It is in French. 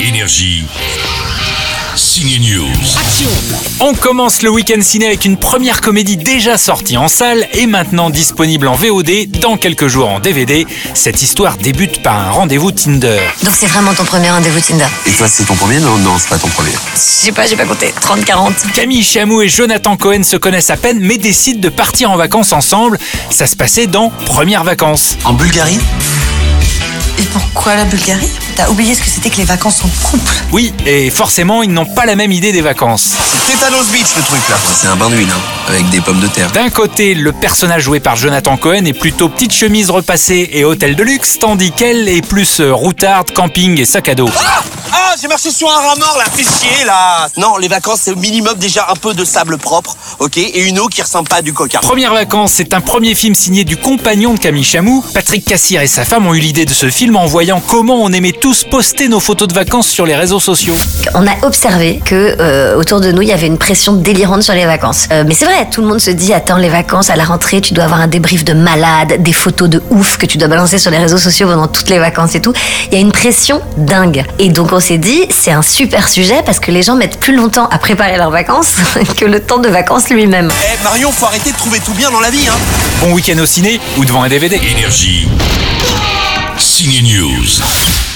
Énergie. Signe News. On commence le week-end ciné avec une première comédie déjà sortie en salle et maintenant disponible en VOD dans quelques jours en DVD. Cette histoire débute par un rendez-vous Tinder. Donc c'est vraiment ton premier rendez-vous Tinder? Et toi, c'est ton premier? Non, non, c'est pas ton premier. Je sais pas, j'ai pas compté. 30-40. Camille Chamou et Jonathan Cohen se connaissent à peine mais décident de partir en vacances ensemble. Ça se passait dans Premières vacances. En Bulgarie? Et pourquoi la Bulgarie? T'as oublié ce que c'était que les vacances en couple? Oui, et forcément ils n'ont pas la même idée des vacances. C'est Tétanos Beach le truc là. C'est un bain d'huile, hein, avec des pommes de terre. D'un côté, le personnage joué par Jonathan Cohen est plutôt petite chemise repassée et hôtel de luxe, tandis qu'elle est plus routarde, camping et sac à dos. Ah, j'ai marché sur un rat mort là, fais chier là Non, les vacances c'est au minimum déjà un peu de sable propre, ok Et une eau qui ressemble pas à du coca. Premières vacances, c'est un premier film signé du compagnon de Camille Chamou. Patrick Cassir et sa femme ont eu l'idée de ce film en voyant comment on aimait tous poster nos photos de vacances sur les réseaux sociaux. On a observé que euh, autour de nous, il y avait une pression délirante sur les vacances. Euh, mais c'est vrai, tout le monde se dit attends les vacances à la rentrée, tu dois avoir un débrief de malade, des photos de ouf que tu dois balancer sur les réseaux sociaux pendant toutes les vacances et tout. Il y a une pression dingue. Et donc on s'est dit c'est un super sujet parce que les gens mettent plus longtemps à préparer leurs vacances que le temps de vacances lui-même. Eh Marion, faut arrêter de trouver tout bien dans la vie, hein Bon week-end au ciné ou devant un DVD. Énergie. Signe News.